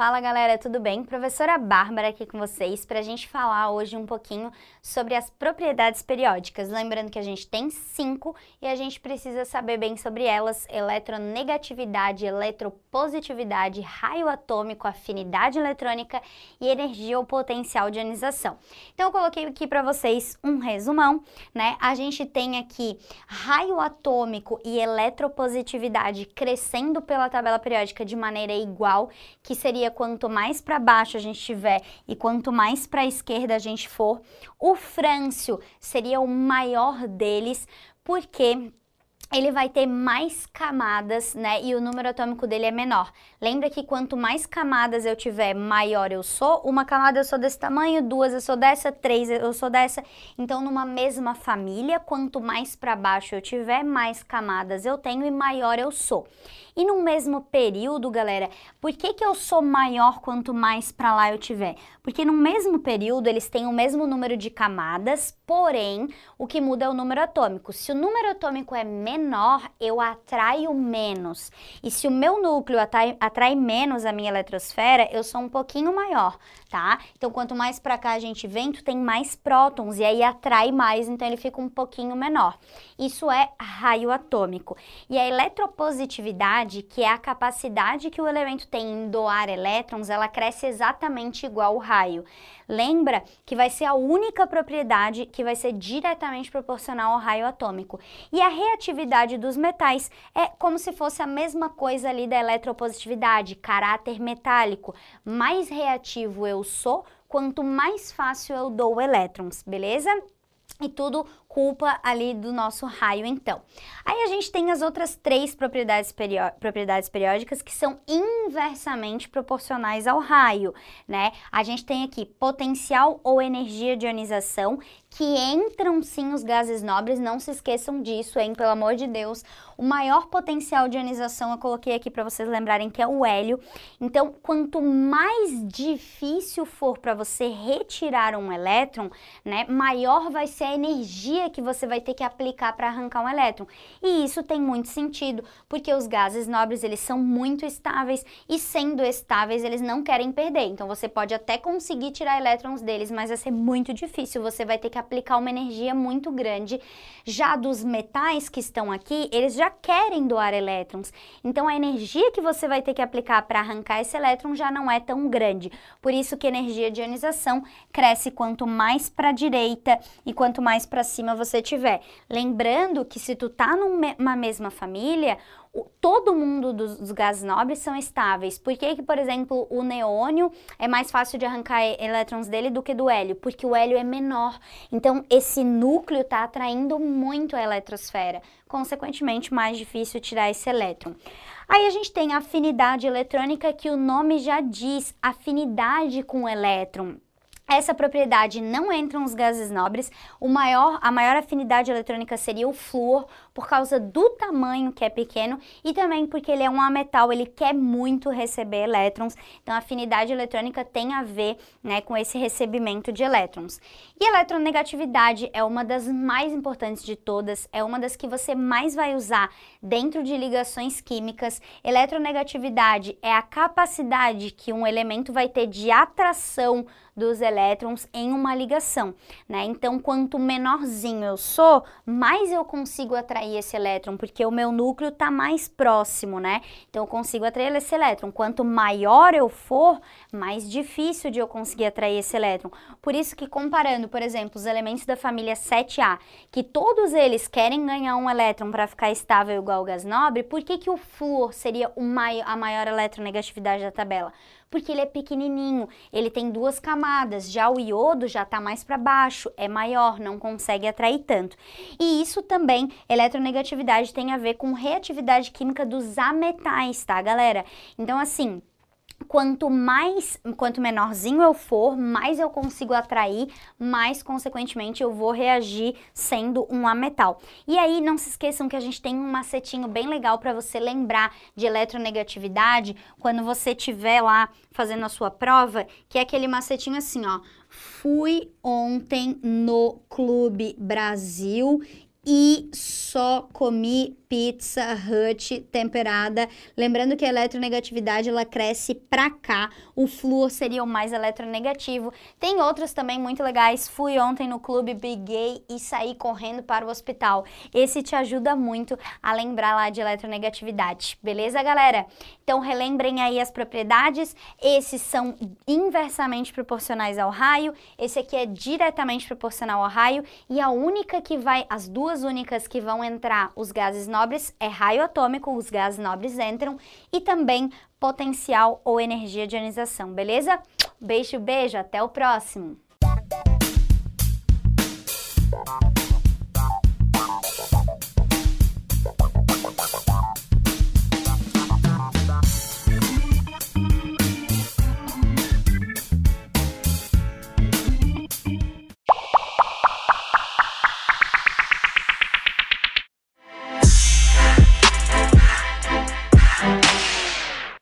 Fala galera, tudo bem? Professora Bárbara aqui com vocês para a gente falar hoje um pouquinho sobre as propriedades periódicas. Lembrando que a gente tem cinco e a gente precisa saber bem sobre elas: eletronegatividade, eletropositividade, raio atômico, afinidade eletrônica e energia ou potencial de ionização. Então eu coloquei aqui para vocês um resumão, né? A gente tem aqui raio atômico e eletropositividade crescendo pela tabela periódica de maneira igual, que seria seria quanto mais para baixo a gente tiver e quanto mais para a esquerda a gente for. O frâncio seria o maior deles, porque ele vai ter mais camadas, né? E o número atômico dele é menor. Lembra que quanto mais camadas eu tiver, maior eu sou. Uma camada eu sou desse tamanho, duas eu sou dessa, três eu sou dessa. Então, numa mesma família, quanto mais para baixo eu tiver, mais camadas eu tenho e maior eu sou. E no mesmo período, galera, por que, que eu sou maior quanto mais para lá eu tiver? Porque no mesmo período eles têm o mesmo número de camadas, porém o que muda é o número atômico. Se o número atômico é menor, eu atraio menos. E se o meu núcleo atrai, atrai menos a minha eletrosfera, eu sou um pouquinho maior, tá? Então quanto mais para cá a gente vem, tu tem mais prótons e aí atrai mais, então ele fica um pouquinho menor. Isso é raio atômico. E a eletropositividade que é a capacidade que o elemento tem em doar elétrons, ela cresce exatamente igual o raio. Lembra que vai ser a única propriedade que vai ser diretamente proporcional ao raio atômico. E a reatividade dos metais é como se fosse a mesma coisa ali da eletropositividade, caráter metálico. Mais reativo eu sou, quanto mais fácil eu dou elétrons, beleza? E tudo culpa ali do nosso raio, então. Aí a gente tem as outras três propriedades, propriedades periódicas que são inversamente proporcionais ao raio, né? A gente tem aqui potencial ou energia de ionização, que entram sim os gases nobres, não se esqueçam disso, hein? Pelo amor de Deus. O maior potencial de ionização eu coloquei aqui para vocês lembrarem que é o hélio. Então, quanto mais difícil for para você retirar um elétron, né, maior vai ser a energia que você vai ter que aplicar para arrancar um elétron. E isso tem muito sentido, porque os gases nobres eles são muito estáveis e sendo estáveis eles não querem perder. Então você pode até conseguir tirar elétrons deles, mas vai ser muito difícil. Você vai ter que aplicar uma energia muito grande. Já dos metais que estão aqui, eles já querem doar elétrons. Então a energia que você vai ter que aplicar para arrancar esse elétron já não é tão grande. Por isso que a energia de ionização cresce quanto mais para a direita e quanto mais para cima você tiver. Lembrando que se tu tá numa mesma família, todo mundo dos, dos, gases nobres são estáveis. Por que, que, por exemplo, o neônio é mais fácil de arrancar elétrons dele do que do hélio? Porque o hélio é menor. Então, esse núcleo está atraindo muito a eletrosfera. Consequentemente, mais difícil tirar esse elétron. Aí a gente tem a afinidade eletrônica, que o nome já diz, afinidade com o elétron. Essa propriedade não entra nos gases nobres. O maior, a maior afinidade eletrônica seria o flúor, por causa do tamanho que é pequeno e também porque ele é um ametal, ele quer muito receber elétrons. Então, a afinidade eletrônica tem a ver né, com esse recebimento de elétrons. E eletronegatividade é uma das mais importantes de todas, é uma das que você mais vai usar dentro de ligações químicas. Eletronegatividade é a capacidade que um elemento vai ter de atração dos elétrons em uma ligação, né? Então, quanto menorzinho eu sou, mais eu consigo atrair esse elétron, porque o meu núcleo está mais próximo, né? Então, eu consigo atrair esse elétron. Quanto maior eu for, mais difícil de eu conseguir atrair esse elétron. Por isso que comparando, por exemplo, os elementos da família 7A, que todos eles querem ganhar um elétron para ficar estável igual ao gás nobre, por que, que o flúor seria o mai a maior eletronegatividade da tabela? Porque ele é pequenininho, ele tem duas camadas, já o iodo já está mais para baixo, é maior, não consegue atrair tanto. E isso também, eletronegatividade tem a ver com reatividade química dos ametais, tá, galera? Então, assim, quanto mais, quanto menorzinho eu for, mais eu consigo atrair, mais consequentemente eu vou reagir sendo um ametal. E aí não se esqueçam que a gente tem um macetinho bem legal para você lembrar de eletronegatividade quando você estiver lá fazendo a sua prova, que é aquele macetinho assim, ó. Fui ontem no Clube Brasil e só comi Pizza Hut temperada. Lembrando que a eletronegatividade ela cresce pra cá. O flúor seria o mais eletronegativo. Tem outros também muito legais. Fui ontem no clube, briguei e saí correndo para o hospital. Esse te ajuda muito a lembrar lá de eletronegatividade. Beleza, galera? Então relembrem aí as propriedades. Esses são inversamente proporcionais ao raio. Esse aqui é diretamente proporcional ao raio e a única que vai, as duas únicas que vão entrar os gases nobres é raio atômico, os gases nobres entram, e também potencial ou energia de ionização, beleza? Beijo, beijo, até o próximo!